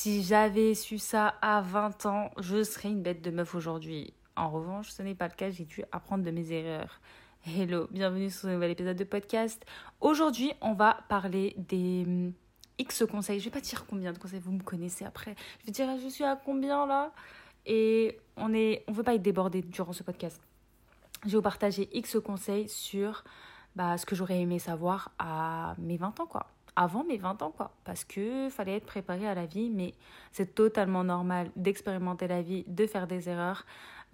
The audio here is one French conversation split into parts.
Si j'avais su ça à 20 ans, je serais une bête de meuf aujourd'hui. En revanche, ce n'est pas le cas, j'ai dû apprendre de mes erreurs. Hello, bienvenue sur un nouvel épisode de podcast. Aujourd'hui, on va parler des hum, X conseils. Je vais pas dire combien de conseils, vous me connaissez après. Je vais dire je suis à combien là? Et on est on veut pas être débordé durant ce podcast. Je vais vous partager X conseils sur bah, ce que j'aurais aimé savoir à mes 20 ans quoi avant mes 20 ans, quoi. Parce que fallait être préparé à la vie, mais c'est totalement normal d'expérimenter la vie, de faire des erreurs.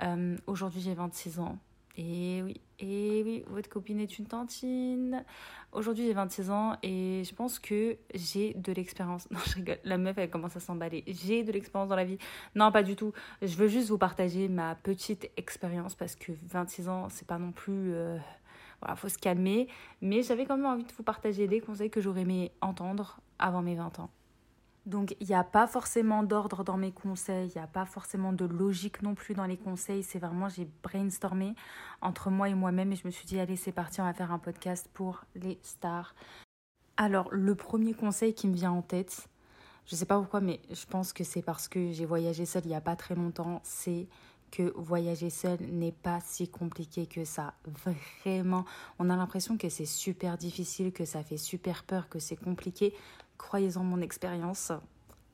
Euh, aujourd'hui, j'ai 26 ans. Et oui, et oui, votre copine est une tantine. Aujourd'hui, j'ai 26 ans et je pense que j'ai de l'expérience. Non, je rigole. La meuf, elle commence à s'emballer. J'ai de l'expérience dans la vie. Non, pas du tout. Je veux juste vous partager ma petite expérience parce que 26 ans, c'est pas non plus. Euh, voilà, faut se calmer. Mais j'avais quand même envie de vous partager des conseils que j'aurais aimé entendre avant mes 20 ans. Donc il n'y a pas forcément d'ordre dans mes conseils, il n'y a pas forcément de logique non plus dans les conseils. C'est vraiment, j'ai brainstormé entre moi et moi-même et je me suis dit, allez, c'est parti, on va faire un podcast pour les stars. Alors, le premier conseil qui me vient en tête, je ne sais pas pourquoi, mais je pense que c'est parce que j'ai voyagé seule il n'y a pas très longtemps, c'est que voyager seul n'est pas si compliqué que ça. Vraiment, on a l'impression que c'est super difficile, que ça fait super peur, que c'est compliqué. Croyez-en mon expérience,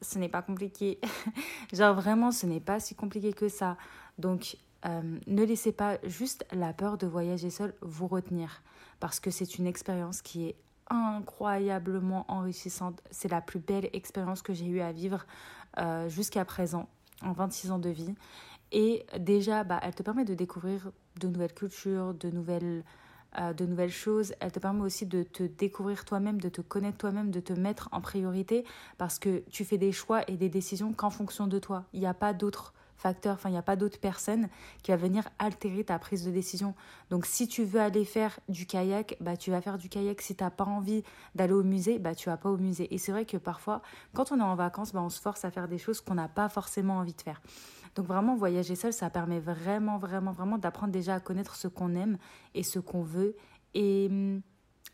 ce n'est pas compliqué. Genre vraiment, ce n'est pas si compliqué que ça. Donc, euh, ne laissez pas juste la peur de voyager seul vous retenir. Parce que c'est une expérience qui est incroyablement enrichissante. C'est la plus belle expérience que j'ai eu à vivre euh, jusqu'à présent, en 26 ans de vie. Et déjà, bah, elle te permet de découvrir de nouvelles cultures, de nouvelles, euh, de nouvelles choses. Elle te permet aussi de te découvrir toi-même, de te connaître toi-même, de te mettre en priorité parce que tu fais des choix et des décisions qu'en fonction de toi. Il n'y a pas d'autres facteur, enfin il n'y a pas d'autre personne qui va venir altérer ta prise de décision. Donc si tu veux aller faire du kayak, bah tu vas faire du kayak. Si tu n'as pas envie d'aller au musée, bah tu vas pas au musée. Et c'est vrai que parfois, quand on est en vacances, bah, on se force à faire des choses qu'on n'a pas forcément envie de faire. Donc vraiment, voyager seul, ça permet vraiment, vraiment, vraiment d'apprendre déjà à connaître ce qu'on aime et ce qu'on veut. Et hum,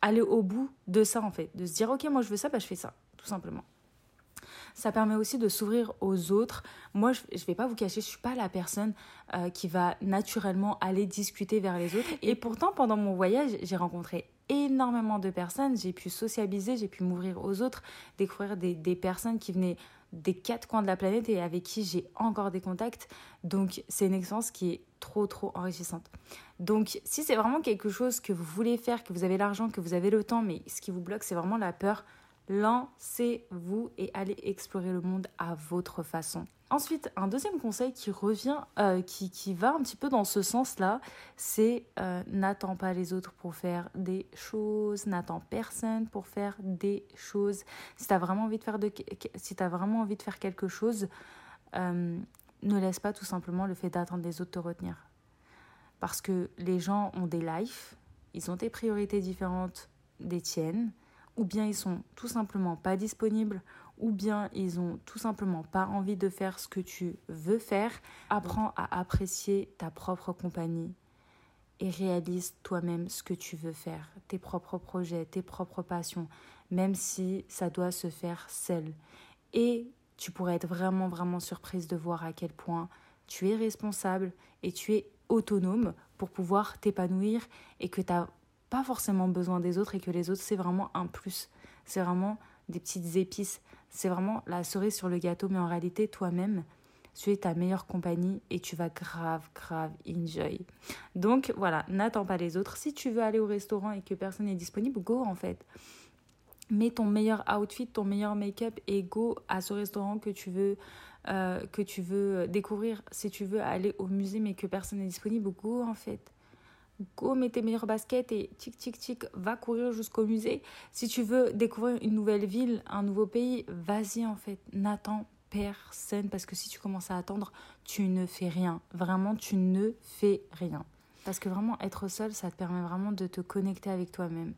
aller au bout de ça, en fait. De se dire, ok, moi je veux ça, bah je fais ça, tout simplement. Ça permet aussi de s'ouvrir aux autres. Moi, je ne vais pas vous cacher, je suis pas la personne euh, qui va naturellement aller discuter vers les autres. Et pourtant, pendant mon voyage, j'ai rencontré énormément de personnes. J'ai pu socialiser, j'ai pu m'ouvrir aux autres, découvrir des personnes qui venaient des quatre coins de la planète et avec qui j'ai encore des contacts. Donc c'est une expérience qui est trop trop enrichissante. Donc si c'est vraiment quelque chose que vous voulez faire, que vous avez l'argent, que vous avez le temps, mais ce qui vous bloque c'est vraiment la peur, lancez-vous et allez explorer le monde à votre façon. Ensuite, un deuxième conseil qui revient, euh, qui, qui, va un petit peu dans ce sens-là, c'est euh, n'attends pas les autres pour faire des choses, n'attends personne pour faire des choses. Si tu as vraiment envie de faire, de, si as vraiment envie de faire quelque chose, euh, ne laisse pas tout simplement le fait d'attendre les autres te retenir. Parce que les gens ont des lives, ils ont des priorités différentes des tiennes, ou bien ils sont tout simplement pas disponibles, ou bien ils ont tout simplement pas envie de faire ce que tu veux faire. Apprends à apprécier ta propre compagnie et réalise toi-même ce que tu veux faire, tes propres projets, tes propres passions, même si ça doit se faire seul. Et tu pourrais être vraiment, vraiment surprise de voir à quel point tu es responsable et tu es autonome pour pouvoir t'épanouir et que tu n'as pas forcément besoin des autres et que les autres, c'est vraiment un plus. C'est vraiment des petites épices. C'est vraiment la cerise sur le gâteau, mais en réalité, toi-même, tu es ta meilleure compagnie et tu vas grave, grave enjoy. Donc voilà, n'attends pas les autres. Si tu veux aller au restaurant et que personne n'est disponible, go en fait. Mets ton meilleur outfit, ton meilleur make-up et go à ce restaurant que tu veux euh, que tu veux découvrir. Si tu veux aller au musée mais que personne n'est disponible, go en fait go mets tes meilleures baskets et tic tic tic va courir jusqu'au musée. Si tu veux découvrir une nouvelle ville, un nouveau pays, vas-y en fait, n'attends personne parce que si tu commences à attendre, tu ne fais rien. Vraiment, tu ne fais rien. Parce que vraiment être seul, ça te permet vraiment de te connecter avec toi-même,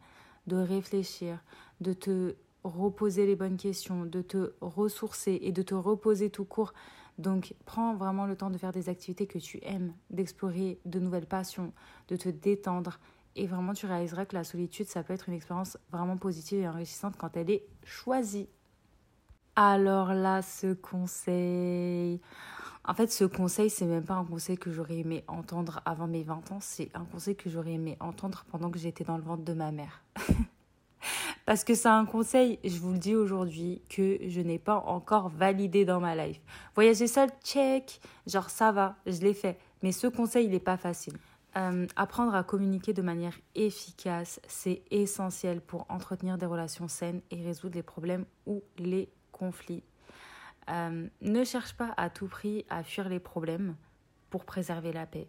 de réfléchir, de te reposer les bonnes questions, de te ressourcer et de te reposer tout court donc, prends vraiment le temps de faire des activités que tu aimes, d'explorer de nouvelles passions, de te détendre. Et vraiment, tu réaliseras que la solitude, ça peut être une expérience vraiment positive et enrichissante quand elle est choisie. Alors là, ce conseil. En fait, ce conseil, c'est même pas un conseil que j'aurais aimé entendre avant mes 20 ans, c'est un conseil que j'aurais aimé entendre pendant que j'étais dans le ventre de ma mère. Parce que c'est un conseil, je vous le dis aujourd'hui, que je n'ai pas encore validé dans ma life. Voyager seul, check. Genre, ça va, je l'ai fait. Mais ce conseil, il n'est pas facile. Euh, apprendre à communiquer de manière efficace, c'est essentiel pour entretenir des relations saines et résoudre les problèmes ou les conflit. Euh, ne cherche pas à tout prix à fuir les problèmes pour préserver la paix.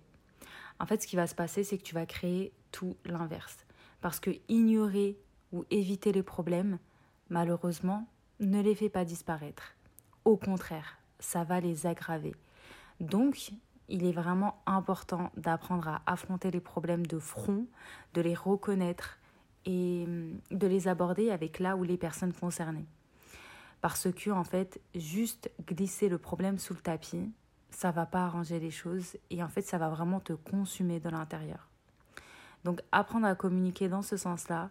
En fait, ce qui va se passer, c'est que tu vas créer tout l'inverse. Parce que ignorer ou éviter les problèmes, malheureusement, ne les fait pas disparaître. Au contraire, ça va les aggraver. Donc, il est vraiment important d'apprendre à affronter les problèmes de front, de les reconnaître et de les aborder avec là où les personnes concernées. Parce que, en fait, juste glisser le problème sous le tapis, ça va pas arranger les choses et en fait, ça va vraiment te consumer de l'intérieur. Donc, apprendre à communiquer dans ce sens-là,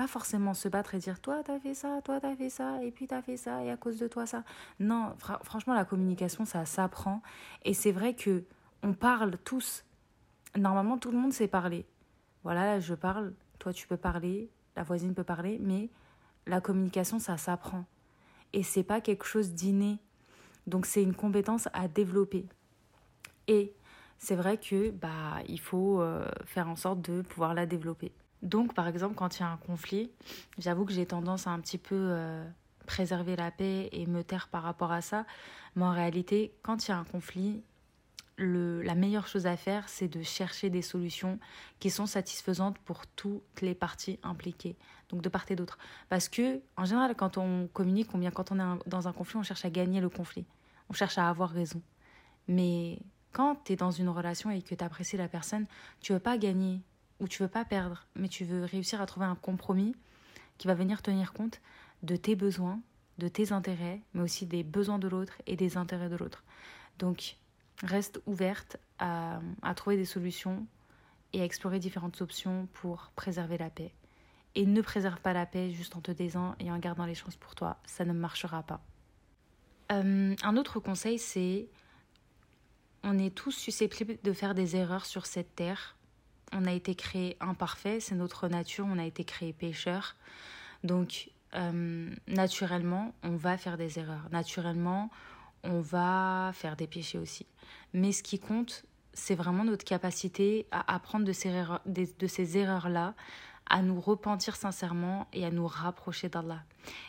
pas forcément se battre et dire toi t'as fait ça, toi t'as fait ça, et puis t'as fait ça, et à cause de toi ça. Non, franchement, la communication, ça s'apprend. Et c'est vrai que on parle tous. Normalement, tout le monde sait parler. Voilà, je parle, toi tu peux parler, la voisine peut parler, mais la communication, ça s'apprend et c'est pas quelque chose d'inné. Donc c'est une compétence à développer. Et c'est vrai que bah il faut euh, faire en sorte de pouvoir la développer. Donc par exemple quand il y a un conflit, j'avoue que j'ai tendance à un petit peu euh, préserver la paix et me taire par rapport à ça, mais en réalité quand il y a un conflit, la meilleure chose à faire, c'est de chercher des solutions qui sont satisfaisantes pour toutes les parties impliquées, donc de part et d'autre. Parce que, en général, quand on communique, bien quand on est dans un conflit, on cherche à gagner le conflit, on cherche à avoir raison. Mais quand tu es dans une relation et que tu apprécies la personne, tu veux pas gagner ou tu veux pas perdre, mais tu veux réussir à trouver un compromis qui va venir tenir compte de tes besoins, de tes intérêts, mais aussi des besoins de l'autre et des intérêts de l'autre. Donc, reste ouverte à, trouver des solutions et à explorer différentes options pour préserver la paix. Et ne préserve pas la paix juste en te taisant et en gardant les chances pour toi, ça ne marchera pas. Euh, un autre conseil, c'est on est tous susceptibles de faire des erreurs sur cette terre. On a été créé imparfait, c'est notre nature, on a été créé pécheur. Donc, euh, naturellement, on va faire des erreurs. Naturellement, on va faire des péchés aussi. Mais ce qui compte, c'est vraiment notre capacité à apprendre de ces, erreurs, de, ces erreurs-là, à nous repentir sincèrement et à nous rapprocher d'Allah.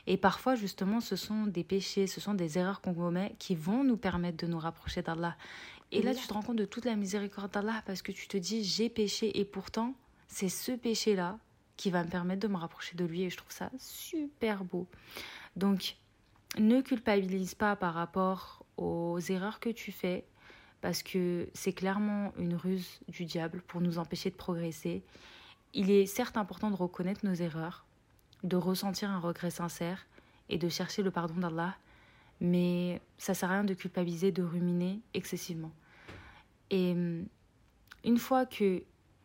Et parfois, justement, ce sont des péchés, ce sont des erreurs qu'on commet qui vont nous permettre de nous rapprocher d'Allah. Et là, tu te rends compte de toute la miséricorde d'Allah parce que tu te dis, j'ai péché et pourtant, c'est ce péché-là qui va me permettre de me rapprocher de lui et je trouve ça super beau. Donc, ne culpabilise pas par rapport aux erreurs que tu fais parce que c'est clairement une ruse du diable pour nous empêcher de progresser. Il est certes important de reconnaître nos erreurs, de ressentir un regret sincère et de chercher le pardon d'Allah, mais ça sert à rien de culpabiliser, de ruminer excessivement. Et hum, une fois que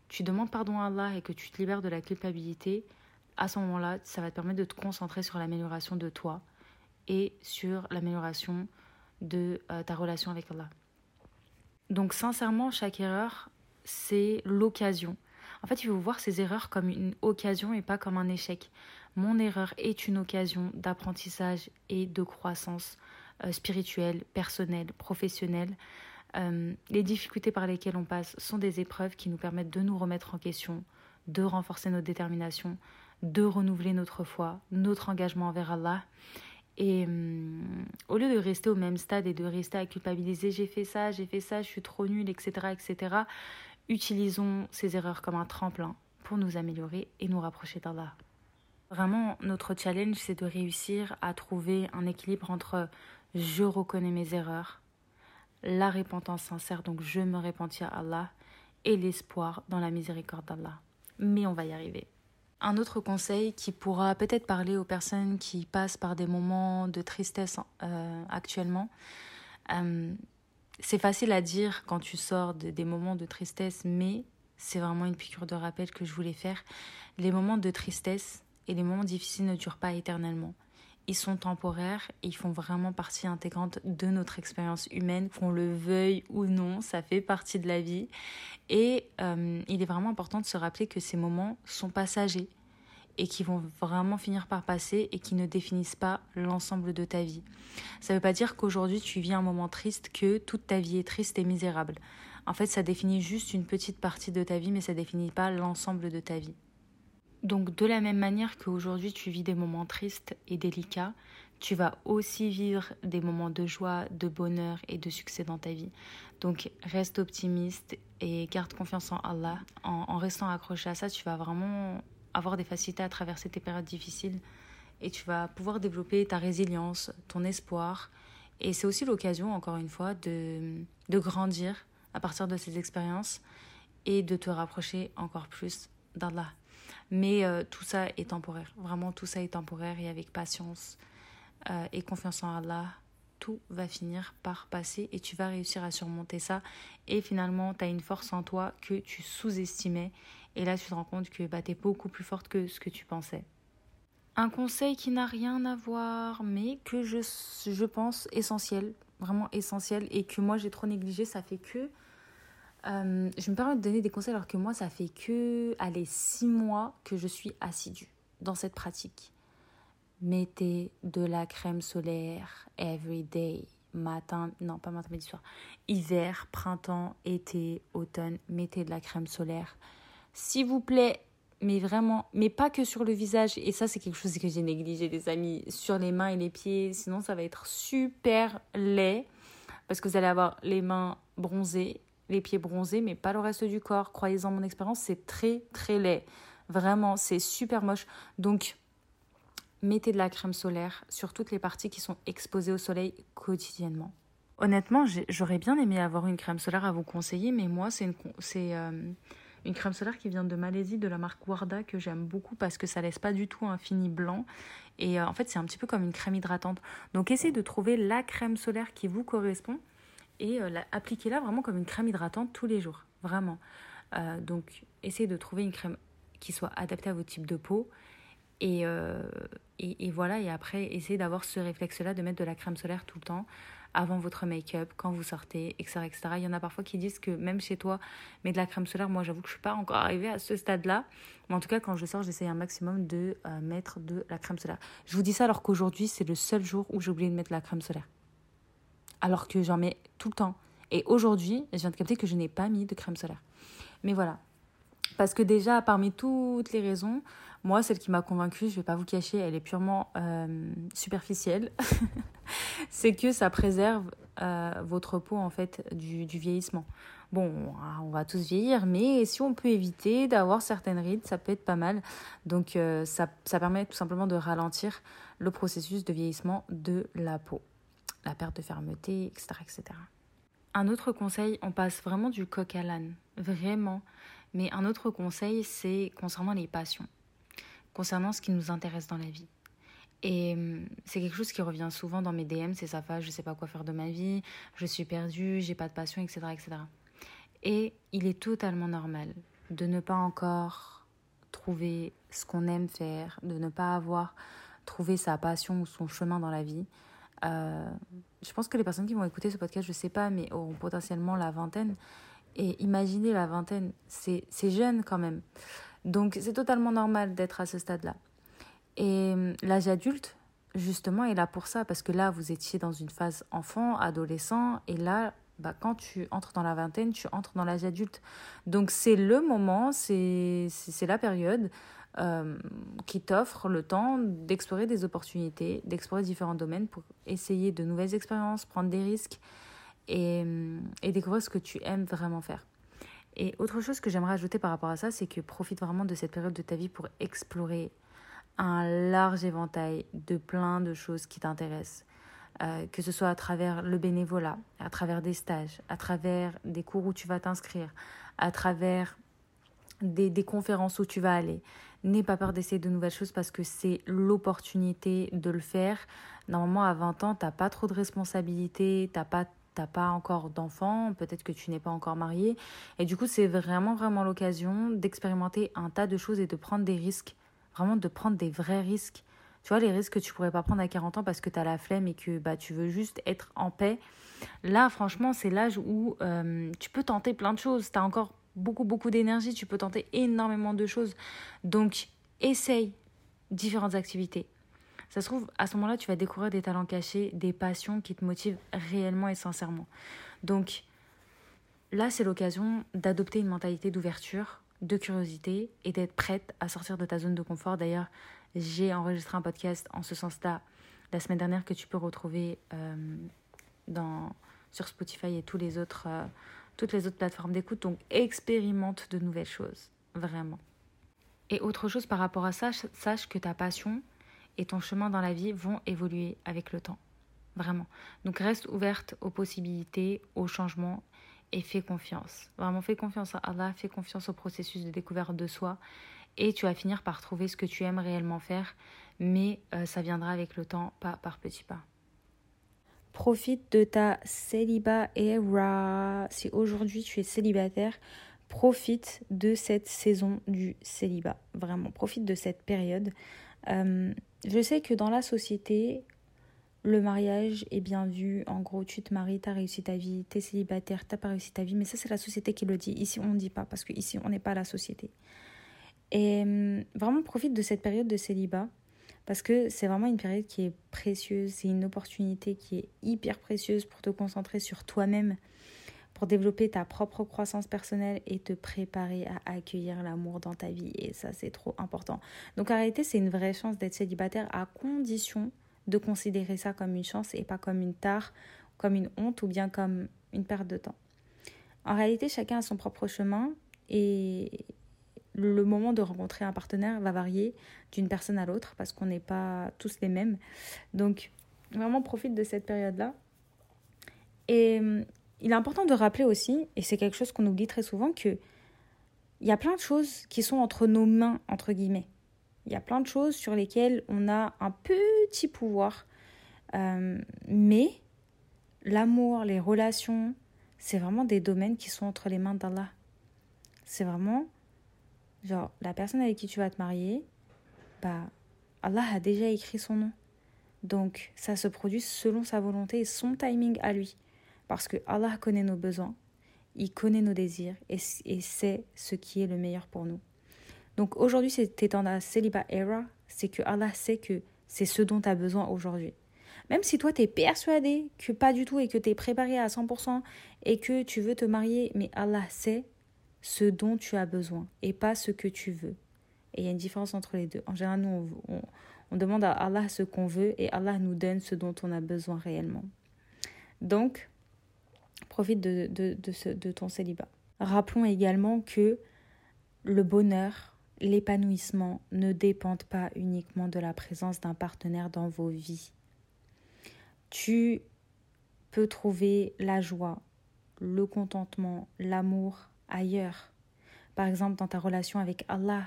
tu demandes pardon à Allah et que tu te libères de la culpabilité, à ce moment-là, ça va te permettre de te concentrer sur l'amélioration de toi et sur l'amélioration de euh, ta relation avec Allah. Donc sincèrement, chaque erreur, c'est l'occasion. En fait, il faut voir ces erreurs comme une occasion et pas comme un échec. Mon erreur est une occasion d'apprentissage et de croissance euh, spirituelle, personnelle, professionnelle. Euh, les difficultés par lesquelles on passe sont des épreuves qui nous permettent de nous remettre en question, de renforcer notre détermination, de renouveler notre foi, notre engagement envers Allah et hum, au lieu de rester au même stade et de rester à culpabiliser, j'ai fait ça, j'ai fait ça, je suis trop nulle, etc., etc., utilisons ces erreurs comme un tremplin pour nous améliorer et nous rapprocher d'Allah. Vraiment, notre challenge, c'est de réussir à trouver un équilibre entre je reconnais mes erreurs, la repentance sincère, donc je me repentis à Allah, et l'espoir dans la miséricorde d'Allah. Mais on va y arriver. Un autre conseil qui pourra peut-être parler aux personnes qui passent par des moments de tristesse euh, actuellement. Euh, c'est facile à dire quand tu sors des moments de tristesse, mais c'est vraiment une piqûre de rappel que je voulais faire. Les moments de tristesse et les moments difficiles ne durent pas éternellement. Ils sont temporaires ils font vraiment partie intégrante de notre expérience humaine, qu'on le veuille ou non, ça fait partie de la vie. Et euh, il est vraiment important de se rappeler que ces moments sont passagers et qui vont vraiment finir par passer et qui ne définissent pas l'ensemble de ta vie. Ça ne veut pas dire qu'aujourd'hui tu vis un moment triste, que toute ta vie est triste et misérable. En fait, ça définit juste une petite partie de ta vie, mais ça définit pas l'ensemble de ta vie. Donc de la même manière qu'aujourd'hui tu vis des moments tristes et délicats, tu vas aussi vivre des moments de joie, de bonheur et de succès dans ta vie. Donc reste optimiste et garde confiance en Allah. En, restant accroché à ça, tu vas vraiment avoir des facilités à traverser tes périodes difficiles et tu vas pouvoir développer ta résilience, ton espoir. Et c'est aussi l'occasion, encore une fois, de, de grandir à partir de ces expériences et de te rapprocher encore plus d'Allah. Mais euh, tout ça est temporaire. Vraiment, tout ça est temporaire et avec patience euh, et confiance en Allah, tout va finir par passer et tu vas réussir à surmonter ça. Et finalement, tu as une force en toi que tu sous-estimais. Et là, tu te rends compte que bah, tu es beaucoup plus forte que ce que tu pensais. Un conseil qui n'a rien à voir, mais que je, je pense essentiel, vraiment essentiel, et que moi j'ai trop négligé, ça fait que euh, je me permets de donner des conseils alors que moi, ça fait que, allez, six mois que je suis assidue dans cette pratique. Mettez de la crème solaire every day. Matin, non, pas matin, midi, soir. Hiver, printemps, été, automne, mettez de la crème solaire. S'il vous plaît, mais vraiment, mais pas que sur le visage. Et ça, c'est quelque chose que j'ai négligé, les amis. Sur les mains et les pieds. Sinon, ça va être super laid. Parce que vous allez avoir les mains bronzées les pieds bronzés, mais pas le reste du corps. Croyez-en mon expérience, c'est très très laid. Vraiment, c'est super moche. Donc, mettez de la crème solaire sur toutes les parties qui sont exposées au soleil quotidiennement. Honnêtement, j'aurais bien aimé avoir une crème solaire à vous conseiller, mais moi, c'est une, euh, une crème solaire qui vient de Malaisie, de la marque Warda, que j'aime beaucoup parce que ça laisse pas du tout un fini blanc. Et euh, en fait, c'est un petit peu comme une crème hydratante. Donc, essayez de trouver la crème solaire qui vous correspond et euh, appliquez-la vraiment comme une crème hydratante tous les jours, vraiment. Euh, donc, essayez de trouver une crème qui soit adaptée à votre type de peau. Et, euh, et, voilà, et après, essayez d'avoir ce réflexe-là de mettre de la crème solaire tout le temps, avant votre make-up, quand vous sortez, etc., etc. Il y en a parfois qui disent que même chez toi, mais de la crème solaire, moi j'avoue que je ne suis pas encore arrivée à ce stade-là. Mais en tout cas, quand je sors, j'essaye un maximum de mettre de la crème solaire. Je vous dis ça alors qu'aujourd'hui, c'est le seul jour où j'ai oublié de mettre de la crème solaire alors que j'en mets tout le temps. Et aujourd'hui, je viens de capter que je n'ai pas mis de crème solaire. Mais voilà. Parce que déjà, parmi toutes les raisons, moi, celle qui m'a convaincue, je ne vais pas vous cacher, elle est purement euh, superficielle. c'est que ça préserve euh, votre peau, en fait, du, vieillissement. Bon, on va tous vieillir, mais si on peut éviter d'avoir certaines rides, ça peut être pas mal. Donc, euh, ça, ça permet tout simplement de ralentir le processus de vieillissement de la peau la perte de fermeté, etc., etc. Un autre conseil, on passe vraiment du coq à l'âne, vraiment. Mais un autre conseil, c'est concernant les passions, concernant ce qui nous intéresse dans la vie. Et hum, c'est quelque chose qui revient souvent dans mes DM, c'est ça va, je sais pas quoi faire de ma vie, je suis perdue, j'ai pas de passion, etc., etc. Et il est totalement normal de ne pas encore trouver ce qu'on aime faire, de ne pas avoir trouvé sa passion ou son chemin dans la vie. Euh, je pense que les personnes qui vont écouter ce podcast, je sais pas, mais auront potentiellement la vingtaine. Et imaginez la vingtaine, c'est jeune quand même. Donc c'est totalement normal d'être à ce stade-là. Et euh, l'âge adulte, justement, est là pour ça, parce que là, vous étiez dans une phase enfant, adolescent, et là, bah, quand tu entres dans la vingtaine, tu entres dans l'âge adulte. Donc c'est le moment, c'est la période euh, qui t'offre le temps d'explorer des opportunités, d'explorer différents domaines pour essayer de nouvelles expériences, prendre des risques et, découvrir ce que tu aimes vraiment faire. Et autre chose que j'aimerais ajouter par rapport à ça, c'est que profite vraiment de cette période de ta vie pour explorer un large éventail de plein de choses qui t'intéressent. Euh, que ce soit à travers le bénévolat, à travers des stages, à travers des cours où tu vas t'inscrire, à travers des, conférences où tu vas aller. N'aie pas peur d'essayer de nouvelles choses parce que c'est l'opportunité de le faire. Normalement, à 20 ans, tu n'as pas trop de responsabilités, tu n'as pas t'as pas encore d'enfant, peut-être que tu n'es pas encore marié. Et du coup, c'est vraiment, vraiment l'occasion d'expérimenter un tas de choses et de prendre des risques, vraiment de prendre des vrais risques Tu vois, les risques que tu pourrais pas prendre à 40 ans parce que tu as la flemme et que bah, tu veux juste être en paix. Là, franchement, c'est l'âge où euh, tu peux tenter plein de choses. Tu as encore beaucoup, beaucoup d'énergie. Tu peux tenter énormément de choses. Donc, essaye différentes activités. Ça se trouve, à ce moment-là, tu vas découvrir des talents cachés, des passions qui te motivent réellement et sincèrement. Donc, là, c'est l'occasion d'adopter une mentalité d'ouverture, de curiosité et d'être prête à sortir de ta zone de confort. D'ailleurs, j'ai enregistré un podcast en ce sens-là la semaine dernière que tu peux retrouver euh, dans, sur Spotify et tous les autres, euh, toutes les autres plateformes d'écoute. Donc, expérimente de nouvelles choses, vraiment. Et autre chose par rapport à ça, sache que ta passion et ton chemin dans la vie vont évoluer avec le temps. Vraiment. Donc reste ouverte aux possibilités, aux changements et fais confiance. Vraiment, fais confiance à Allah, fais confiance au processus de découverte de soi et tu vas finir par trouver ce que tu aimes réellement faire, mais euh, ça viendra avec le temps, pas par petits pas. Profite de ta célibat era. Si aujourd'hui tu es célibataire, profite de cette saison du célibat. Vraiment, profite de cette période. Euh, je sais que dans la société, le mariage est bien vu. En gros, tu te maries, tu as réussi ta vie, tu es célibataire, tu pas réussi ta vie. Mais ça, c'est la société qui le dit. Ici, on ne dit pas parce qu'ici, on n'est pas la société. Et euh, vraiment, profite de cette période de célibat parce que c'est vraiment une période qui est précieuse. C'est une opportunité qui est hyper précieuse pour te concentrer sur toi-même pour développer ta propre croissance personnelle et te préparer à accueillir l'amour dans ta vie. Et ça, c'est trop important. Donc, en réalité, c'est une vraie chance d'être célibataire à condition de considérer ça comme une chance et pas comme une tare, comme une honte ou bien comme une perte de temps. En réalité, chacun a son propre chemin et le moment de rencontrer un partenaire va varier d'une personne à l'autre parce qu'on n'est pas tous les mêmes. Donc, vraiment profite de cette période-là. Et il est important de rappeler aussi, et c'est quelque chose qu'on oublie très souvent, que il y a plein de choses qui sont entre nos mains, entre guillemets. Il y a plein de choses sur lesquelles on a un petit pouvoir. Euh, mais l'amour, les relations, c'est vraiment des domaines qui sont entre les mains d'Allah. C'est vraiment, genre, la personne avec qui tu vas te marier, bah, Allah a déjà écrit son nom. Donc, ça se produit selon sa volonté et son timing à lui. Parce que Allah connaît nos besoins, il connaît nos désirs et, sait ce qui est le meilleur pour nous. Donc aujourd'hui, es dans la célibat era, c'est que Allah sait que c'est ce dont tu as besoin aujourd'hui. Même si toi, tu es persuadé que pas du tout et que tu es préparé à 100% et que tu veux te marier, mais Allah sait ce dont tu as besoin et pas ce que tu veux. Et il y a une différence entre les deux. En général, nous, on, on demande à Allah ce qu'on veut et Allah nous donne ce dont on a besoin réellement. Donc, profite de, de, de ton célibat. Rappelons également que le bonheur, l'épanouissement ne dépendent pas uniquement de la présence d'un partenaire dans vos vies. Tu peux trouver la joie, le contentement, l'amour ailleurs. Par exemple, dans ta relation avec Allah,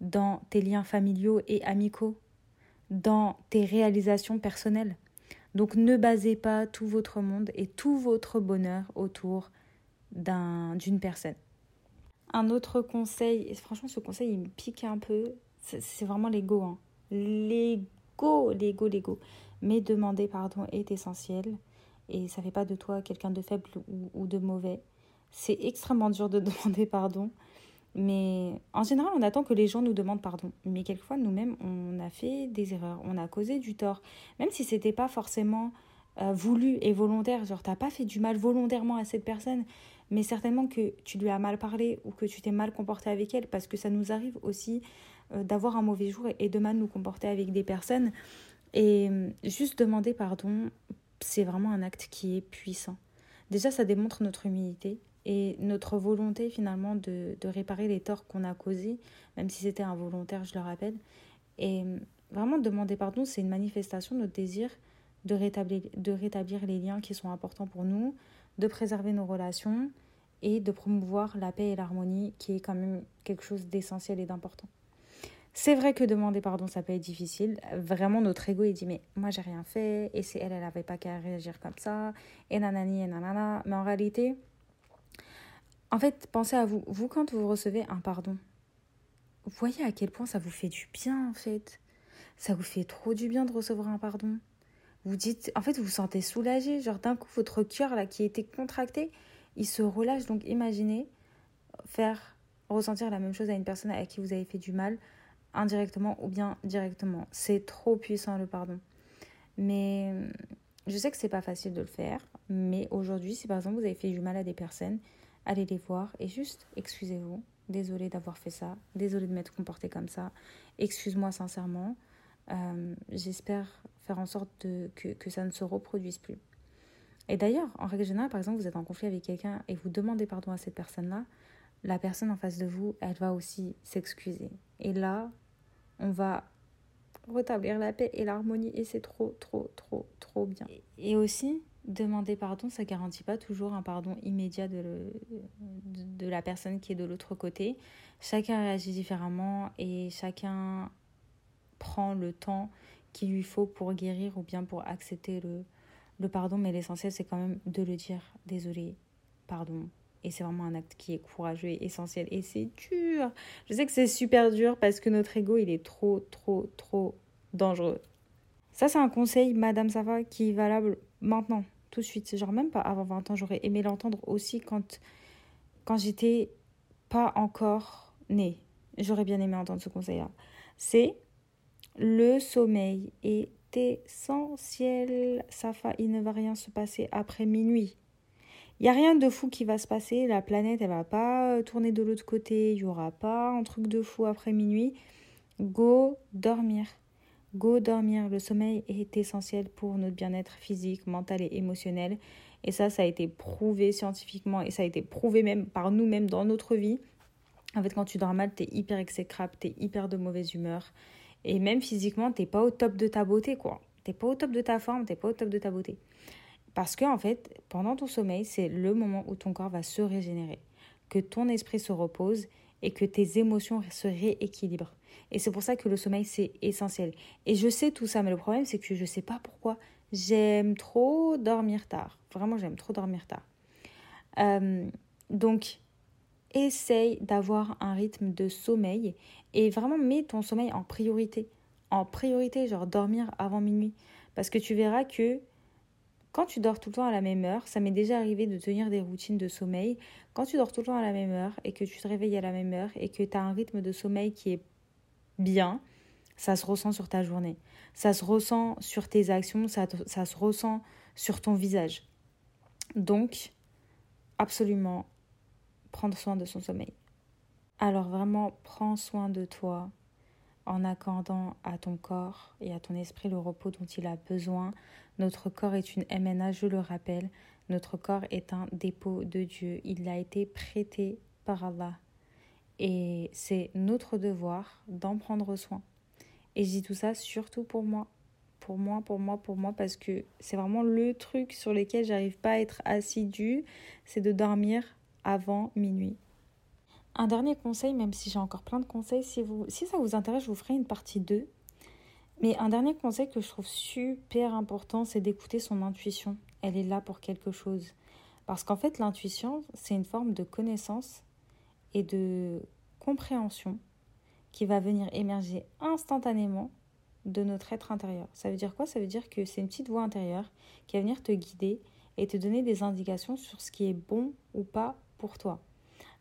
dans tes liens familiaux et amicaux, dans tes réalisations personnelles. Donc ne basez pas tout votre monde et tout votre bonheur autour d'une personne. Un autre conseil, et franchement ce conseil il me pique un peu, c'est vraiment l'ego. Hein. L'ego, l'ego, l'ego. Mais demander pardon est essentiel et ça fait pas de toi quelqu'un de faible ou de mauvais. C'est extrêmement dur de demander pardon. Mais en général, on attend que les gens nous demandent pardon. Mais quelquefois, nous-mêmes, on a fait des erreurs, on a causé du tort. Même si c'était pas forcément euh, voulu et volontaire, genre t'as pas fait du mal volontairement à cette personne, mais certainement que tu lui as mal parlé ou que tu t'es mal comporté avec elle, parce que ça nous arrive aussi euh, d'avoir un mauvais jour et de mal nous comporter avec des personnes. Et euh, juste demander pardon, c'est vraiment un acte qui est puissant. Déjà, ça démontre notre humilité et notre volonté finalement de, réparer les torts qu'on a causés, même si c'était involontaire, je le rappelle. Et vraiment demander pardon, c'est une manifestation de notre désir de rétablir, de rétablir les liens qui sont importants pour nous, de préserver nos relations et de promouvoir la paix et l'harmonie qui est quand même quelque chose d'essentiel et d'important. C'est vrai que demander pardon, ça peut être difficile. Vraiment, notre ego, il dit, mais moi, j'ai rien fait, et c'est elle, elle n'avait pas qu'à réagir comme ça, et nanani, et nanana. Mais en réalité, en fait, pensez à vous. Vous, quand vous recevez un pardon, vous voyez à quel point ça vous fait du bien, en fait. ça vous fait trop du bien de recevoir un pardon. Vous dites, en fait, vous vous sentez soulagé, genre d'un coup, votre cœur là qui était contracté, il se relâche. Donc imaginez faire ressentir la même chose à une personne à qui vous avez fait du mal, indirectement ou bien directement. C'est trop puissant le pardon. Mais je sais que c'est pas facile de le faire, mais aujourd'hui, si par exemple vous avez fait du mal à des personnes, allez les voir et juste excusez-vous. Désolée d'avoir fait ça, désolée de m'être comportée comme ça, excuse-moi sincèrement. Euh, j'espère faire en sorte que, que ça ne se reproduise plus. Et d'ailleurs, en règle générale, par exemple, vous êtes en conflit avec quelqu'un et vous demandez pardon à cette personne-là, la personne en face de vous, elle va aussi s'excuser. Et là, on va rétablir la paix et l'harmonie et c'est trop, trop, trop, trop bien. Et aussi, demander pardon, ça garantit pas toujours un pardon immédiat de, de, la personne qui est de l'autre côté. Chacun réagit différemment et chacun prend le temps qu'il lui faut pour guérir ou bien pour accepter le, le pardon. Mais l'essentiel, c'est quand même de le dire. Désolé, pardon. Et c'est vraiment un acte qui est courageux et essentiel. Et c'est dur. Je sais que c'est super dur parce que notre ego, il est trop, trop, trop dangereux. Ça, c'est un conseil, Madame Safa, qui est valable maintenant, tout de suite. Genre, même pas avant 20 ans, j'aurais aimé l'entendre aussi quand, quand j'étais pas encore née. J'aurais bien aimé entendre ce conseil-là. C'est le sommeil est essentiel. Safa, il ne va rien se passer après minuit. Il n'y a rien de fou qui va se passer. La planète, elle va pas tourner de l'autre côté. Il n'y aura pas un truc de fou après minuit. Go dormir. Go dormir. Le sommeil est essentiel pour notre bien-être physique, mental et émotionnel. Et ça, ça a été prouvé scientifiquement et ça a été prouvé même par nous-mêmes dans notre vie. En fait, quand tu dors mal, tu es hyper exécrable, tu es hyper de mauvaise humeur. Et même physiquement, t'es pas au top de ta beauté, quoi. T'es pas au top de ta forme, t'es pas au top de ta beauté. Parce que, en fait, pendant ton sommeil, c'est le moment où ton corps va se régénérer, que ton esprit se repose et que tes émotions se rééquilibrent. Et c'est pour ça que le sommeil, c'est essentiel. Et je sais tout ça, mais le problème, c'est que je ne sais pas pourquoi. J'aime trop dormir tard. Vraiment, j'aime trop dormir tard. Euh, donc, essaye d'avoir un rythme de sommeil et vraiment mets ton sommeil en priorité. En priorité, genre dormir avant minuit. Parce que tu verras que quand tu dors tout le temps à la même heure, ça m'est déjà arrivé de tenir des routines de sommeil. Quand tu dors tout le temps à la même heure et que tu te réveilles à la même heure et que tu as un rythme de sommeil qui est bien, ça se ressent sur ta journée. Ça se ressent sur tes actions, ça, ça se ressent sur ton visage. Donc, absolument, prendre soin de son sommeil. Alors vraiment, prends soin de toi, en accordant à ton corps et à ton esprit le repos dont il a besoin. Notre corps est une MNA, je le rappelle. Notre corps est un dépôt de Dieu. Il a été prêté par Allah. Et c'est notre devoir d'en prendre soin. Et je dis tout ça surtout pour moi. Pour moi, pour moi, pour moi, parce que c'est vraiment le truc sur lequel j'arrive pas à être assidue, c'est de dormir avant minuit. Un dernier conseil, même si j'ai encore plein de conseils, si, vous, si ça vous intéresse, je vous ferai une partie 2. Mais un dernier conseil que je trouve super important, c'est d'écouter son intuition. Elle est là pour quelque chose. Parce qu'en fait, l'intuition, c'est une forme de connaissance et de compréhension qui va venir émerger instantanément de notre être intérieur. Ça veut dire quoi? Ça veut dire que c'est une petite voix intérieure qui va venir te guider et te donner des indications sur ce qui est bon ou pas pour toi.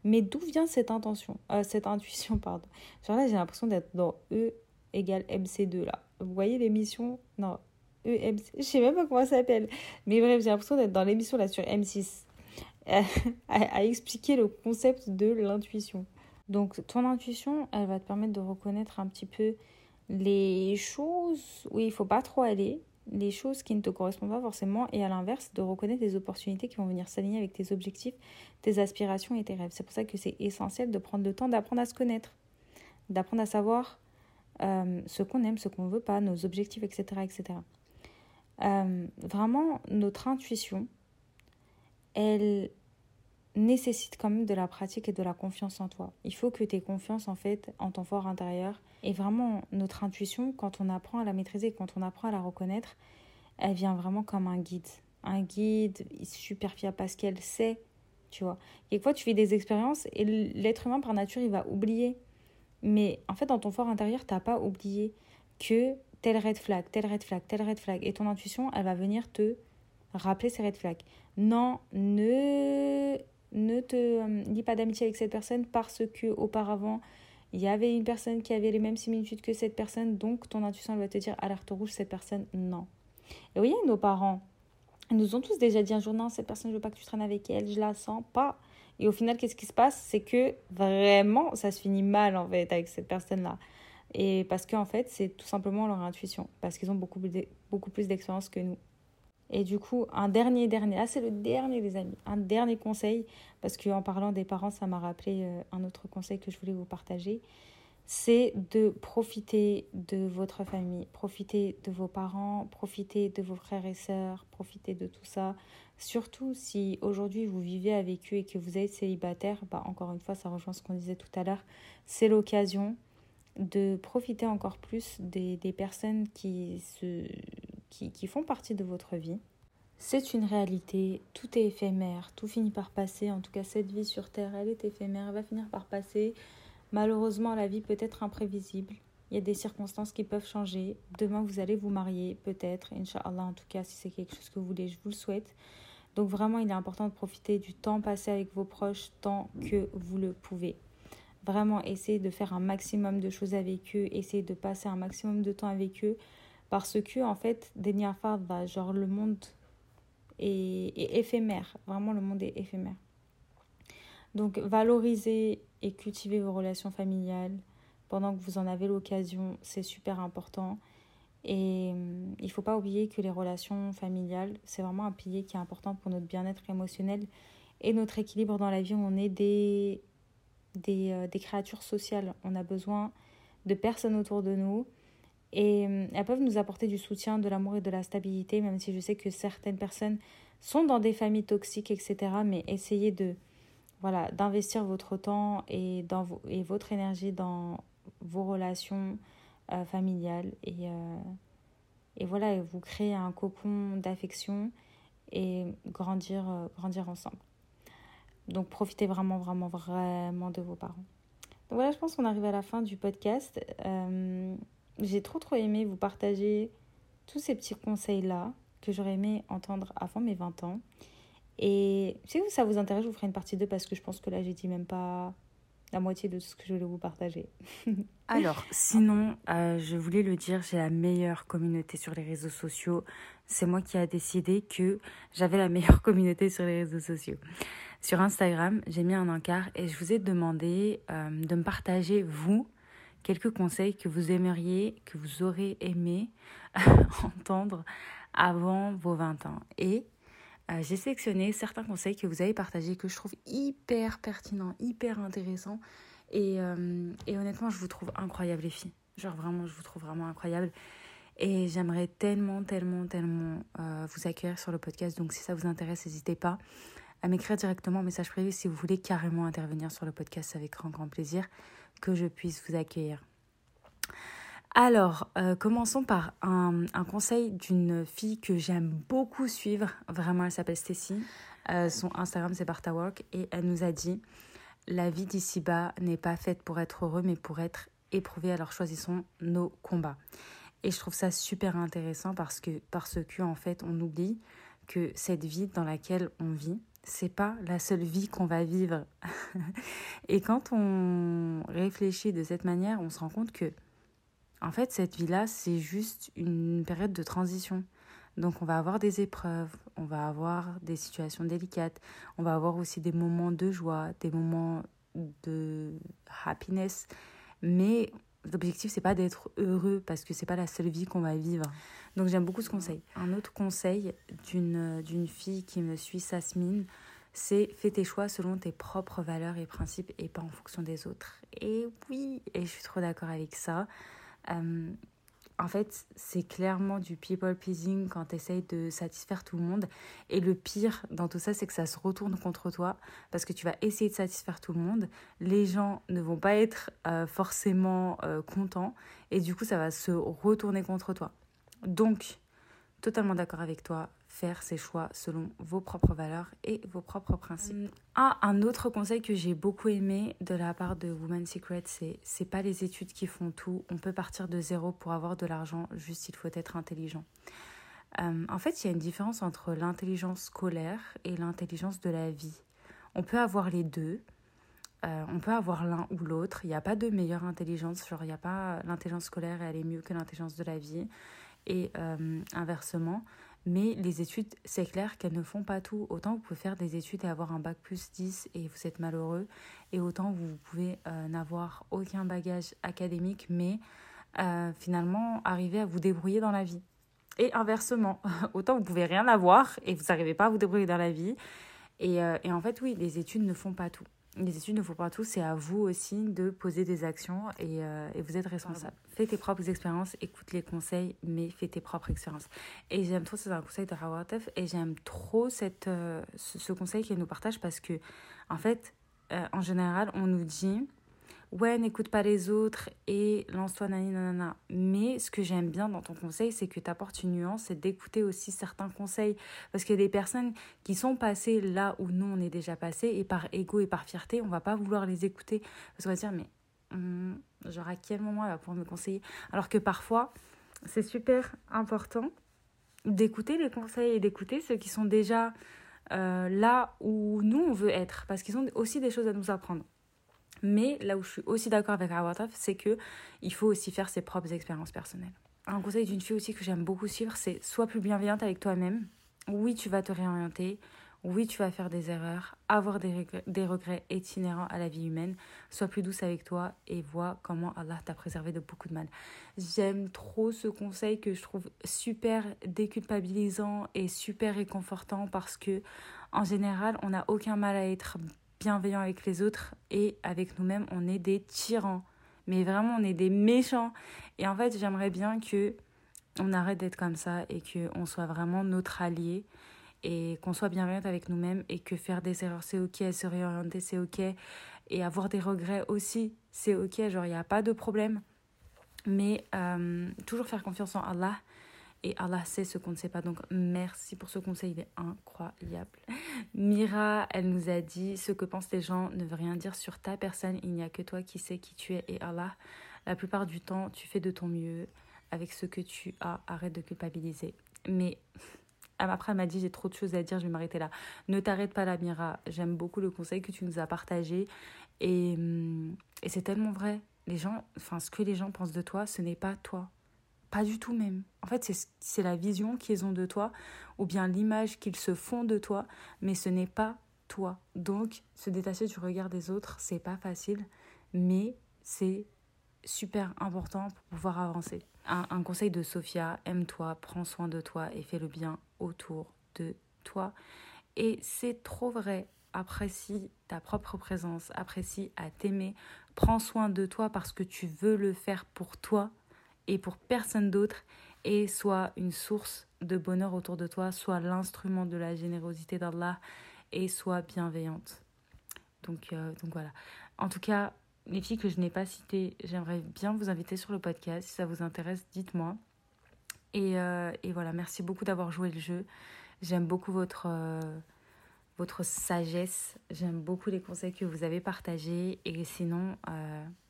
Mais d'où vient cette intention, euh, cette intuition, pardon Genre là, j'ai l'impression d'être dans E égale MC2 là. Vous voyez l'émission? Non, EMC, je sais même pas comment ça s'appelle. Mais bref, j'ai l'impression d'être dans l'émission là sur M6 à, expliquer le concept de l'intuition. Donc ton intuition, elle va te permettre de reconnaître un petit peu les choses où il faut pas trop aller les choses qui ne te correspondent pas forcément et à l'inverse de reconnaître les opportunités qui vont venir s'aligner avec tes objectifs, tes aspirations et tes rêves. C'est pour ça que c'est essentiel de prendre le temps d'apprendre à se connaître, d'apprendre à savoir euh, ce qu'on aime, ce qu'on veut pas, nos objectifs, etc. etc. Euh, vraiment, notre intuition, elle nécessite quand même de la pratique et de la confiance en toi. Il faut que tu aies confiance en fait en ton fort intérieur. Et vraiment, notre intuition, quand on apprend à la maîtriser, quand on apprend à la reconnaître, elle vient vraiment comme un guide. Un guide super fiable parce qu'elle sait, tu vois. Quelquefois, tu fais des expériences et l'être humain par nature, il va oublier. Mais en fait, dans ton fort intérieur, tu n'as pas oublié que tel red flag, tel red flag, tel red flag. Et ton intuition, elle va venir te rappeler ces red flags. Non, ne, ne te euh, lis pas d'amitié avec cette personne parce que auparavant, il y avait une personne qui avait les mêmes similitudes que cette personne. Donc, ton intuition, va te dire alerte rouge, cette personne, non. Et oui, nos parents, ils nous ont tous déjà dit un jour, non, cette personne, je veux pas que tu traînes avec elle, je la sens pas. Et au final, qu'est-ce qui se passe? C'est que vraiment, ça se finit mal en fait avec cette personne-là. Et parce qu'en fait, c'est tout simplement leur intuition. Parce qu'ils ont beaucoup, beaucoup plus d'expérience que nous. Et du coup, un dernier, dernier, ah c'est le dernier les amis, un dernier conseil, parce qu'en parlant des parents, ça m'a rappelé euh, un autre conseil que je voulais vous partager, c'est de profiter de votre famille, profiter de vos parents, profiter de vos frères et sœurs, profiter de tout ça. Surtout si aujourd'hui vous vivez avec eux et que vous êtes célibataire, bah encore une fois, ça rejoint ce qu'on disait tout à l'heure, c'est l'occasion de profiter encore plus des, des personnes qui, se, qui, font partie de votre vie. C'est une réalité, tout est éphémère, tout finit par passer, en tout cas cette vie sur Terre, elle est éphémère, elle va finir par passer. Malheureusement, la vie peut être imprévisible. Il y a des circonstances qui peuvent changer. Demain, vous allez vous marier, peut-être. Inch'Allah, en tout cas, si c'est quelque chose que vous voulez, je vous le souhaite. Donc vraiment, il est important de profiter du temps passé avec vos proches tant que vous le pouvez. Vraiment, essayez de faire un maximum de choses avec eux, essayez de passer un maximum de temps avec eux, parce que, en fait, Deniafa va, genre, le monde est, éphémère. Vraiment, le monde est éphémère. Donc, valorisez et cultivez vos relations familiales pendant que vous en avez l'occasion, c'est super important. Et hum, il ne faut pas oublier que les relations familiales, c'est vraiment un pilier qui est important pour notre bien-être émotionnel et notre équilibre dans la vie. On est des, des, euh, des créatures sociales. On a besoin de personnes autour de nous. Et euh, elles peuvent nous apporter du soutien, de l'amour et de la stabilité, même si je sais que certaines personnes sont dans des familles toxiques, etc. Mais essayez de voilà, d'investir votre temps et, dans et votre énergie dans vos relations euh, familiales. Et, et voilà, vous créer un cocon d'affection et grandir, grandir ensemble. Donc profitez vraiment, vraiment, vraiment de vos parents. Donc voilà, je pense qu'on arrive à la fin du podcast. Euh, j'ai trop, trop aimé vous partager tous ces petits conseils-là que j'aurais aimé entendre avant mes 20 ans. Et si ça vous intéresse, je vous ferai une partie 2 parce que je pense que là, j'ai dit même pas la moitié de ce que je voulais vous partager. Alors, sinon, euh, je voulais le dire, j'ai la meilleure communauté sur les réseaux sociaux. C'est moi qui ai décidé que j'avais la meilleure communauté sur les réseaux sociaux. Sur Instagram, j'ai mis un encart et je vous ai demandé euh, de me partager, vous, quelques conseils que vous aimeriez, que vous aurez aimé entendre avant vos 20 ans. Et euh, j'ai sélectionné certains conseils que vous avez partagés que je trouve hyper pertinents, hyper intéressants. Et, euh, et honnêtement, je vous trouve incroyable, les filles. Genre vraiment, je vous trouve vraiment incroyable. Et j'aimerais tellement, tellement, tellement vous accueillir sur le podcast. Donc si ça vous intéresse, n'hésitez pas à m'écrire directement en message privé si vous voulez carrément intervenir sur le podcast avec grand, grand plaisir que je puisse vous accueillir. Alors, euh, commençons par un, conseil d'une fille que j'aime beaucoup suivre. Vraiment, elle s'appelle Stacy. Euh, son Instagram, c'est Bartawork. Et elle nous a dit La vie d'ici-bas n'est pas faite pour être heureux, mais pour être éprouvé. Alors, choisissons nos combats. Et je trouve ça super intéressant parce que, parce que en fait, on oublie que cette vie dans laquelle on vit, c'est pas la seule vie qu'on va vivre. et quand on réfléchit de cette manière, on se rend compte que, en fait, cette vie-là, c'est juste une période de transition. Donc, on va avoir des épreuves, on va avoir des situations délicates, on va avoir aussi des moments de joie, des moments de happiness. Mais l'objectif, c'est pas d'être heureux parce que c'est pas la seule vie qu'on va vivre. Donc j'aime beaucoup ce conseil. Un autre conseil d'une, d'une fille qui me suit, Sasmine, c'est fais tes choix selon tes propres valeurs et principes et pas en fonction des autres. Et oui, et je suis trop d'accord avec ça. Euh, en fait, c'est clairement du people pleasing quand tu essayes de satisfaire tout le monde. Et le pire dans tout ça, c'est que ça se retourne contre toi parce que tu vas essayer de satisfaire tout le monde. Les gens ne vont pas être euh, forcément euh, contents et du coup, ça va se retourner contre toi. Donc, totalement d'accord avec toi. Faire ses choix selon vos propres valeurs et vos propres principes. Ah, un autre conseil que j'ai beaucoup aimé de la part de Woman Secret, c'est c'est pas les études qui font tout. On peut partir de zéro pour avoir de l'argent, juste il faut être intelligent. Euh, en fait, il y a une différence entre l'intelligence scolaire et l'intelligence de la vie. On peut avoir les deux, euh, on peut avoir l'un ou l'autre. Il n'y a pas de meilleure intelligence. Genre, il n'y a pas l'intelligence scolaire, elle est mieux que l'intelligence de la vie. Et euh, inversement. Mais les études, c'est clair qu'elles ne font pas tout. Autant vous pouvez faire des études et avoir un bac plus 10 et vous êtes malheureux. Et autant vous pouvez euh, n'avoir aucun bagage académique, mais finalement arriver à vous débrouiller dans la vie. Et inversement, autant vous pouvez rien avoir et vous n'arrivez pas à vous débrouiller dans la vie. Et, et en fait, oui, les études ne font pas tout les études ne font pas tout, c'est à vous aussi de poser des actions et, euh, et vous êtes responsable. Fais tes propres expériences, écoute les conseils, mais fais tes propres expériences. Et j'aime trop, c'est un conseil de Hawatef, et j'aime trop cette, euh, ce, conseil qu'elle nous partage parce que, en fait, euh, en général, on nous dit ouais, n'écoute pas les autres et lance-toi nani. Mais ce que j'aime bien dans ton conseil, c'est que tu apportes une nuance et d'écouter aussi certains conseils. Parce qu'il y a des personnes qui sont passées là où nous on est déjà passé et par ego et par fierté, on va pas vouloir les écouter. Parce qu'on va dire, mais hum, genre à quel moment elle va pouvoir me conseiller? Alors que parfois, c'est super important d'écouter les conseils et d'écouter ceux qui sont déjà euh, là où nous on veut être. Parce qu'ils ont aussi des choses à nous apprendre. Mais là où je suis aussi d'accord avec Awataf, c'est que il faut aussi faire ses propres expériences personnelles. Un conseil d'une fille aussi que j'aime beaucoup suivre, c'est sois plus bienveillante avec toi-même. Oui, tu vas te réorienter. Oui, tu vas faire des erreurs, avoir des regrets, itinérants à la vie humaine. Sois plus douce avec toi et vois comment Allah t'a préservé de beaucoup de mal. J'aime trop ce conseil que je trouve super déculpabilisant et super réconfortant parce que, en général, on n'a aucun mal à être bienveillant avec les autres et avec nous-mêmes, on est des tyrans. Mais vraiment, on est des méchants. Et en fait, j'aimerais bien que on arrête d'être comme ça et que on soit vraiment notre allié et qu'on soit bienveillant avec nous-mêmes et que faire des erreurs, c'est ok, se réorienter, c'est ok. Et avoir des regrets aussi, c'est ok. Genre, il n'y a pas de problème. Mais euh, toujours faire confiance en Allah et Allah sait ce qu'on ne sait pas. Donc merci pour ce conseil, il est incroyable. Mira, elle nous a dit ce que pensent les gens ne veut rien dire sur ta personne. Il n'y a que toi qui sais qui tu es et Allah. La plupart du temps, tu fais de ton mieux avec ce que tu as. Arrête de culpabiliser. Mais après, elle m'a dit j'ai trop de choses à dire, je vais m'arrêter là. Ne t'arrête pas là, Mira. J'aime beaucoup le conseil que tu nous as partagé. Et, hum, et c'est tellement vrai. Les gens, enfin, ce que les gens pensent de toi, ce n'est pas toi. Pas du tout même. En fait, c'est la vision qu'ils ont de toi ou bien l'image qu'ils se font de toi, mais ce n'est pas toi. Donc, se détacher du regard des autres, c'est pas facile, mais c'est super important pour pouvoir avancer. Un, un conseil de Sophia, aime-toi, prends soin de toi et fais le bien autour de toi. Et c'est trop vrai. Apprécie ta propre présence, apprécie à t'aimer, prends soin de toi parce que tu veux le faire pour toi et pour personne d'autre et soit une source de bonheur autour de toi, soit l'instrument de la générosité d'Allah et soit bienveillante. Donc, euh, donc voilà. En tout cas, les filles que je n'ai pas citées, j'aimerais bien vous inviter sur le podcast. Si ça vous intéresse, dites-moi. Et, euh, et, voilà, merci beaucoup d'avoir joué le jeu. J'aime beaucoup votre, euh, votre sagesse. J'aime beaucoup les conseils que vous avez partagés. Et sinon,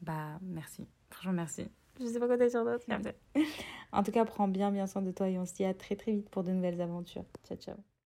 bah merci. Franchement, merci. Je sais pas quoi dire d'autre. En tout cas, prends bien bien soin de toi et on se dit à très très vite pour de nouvelles aventures. Ciao ciao.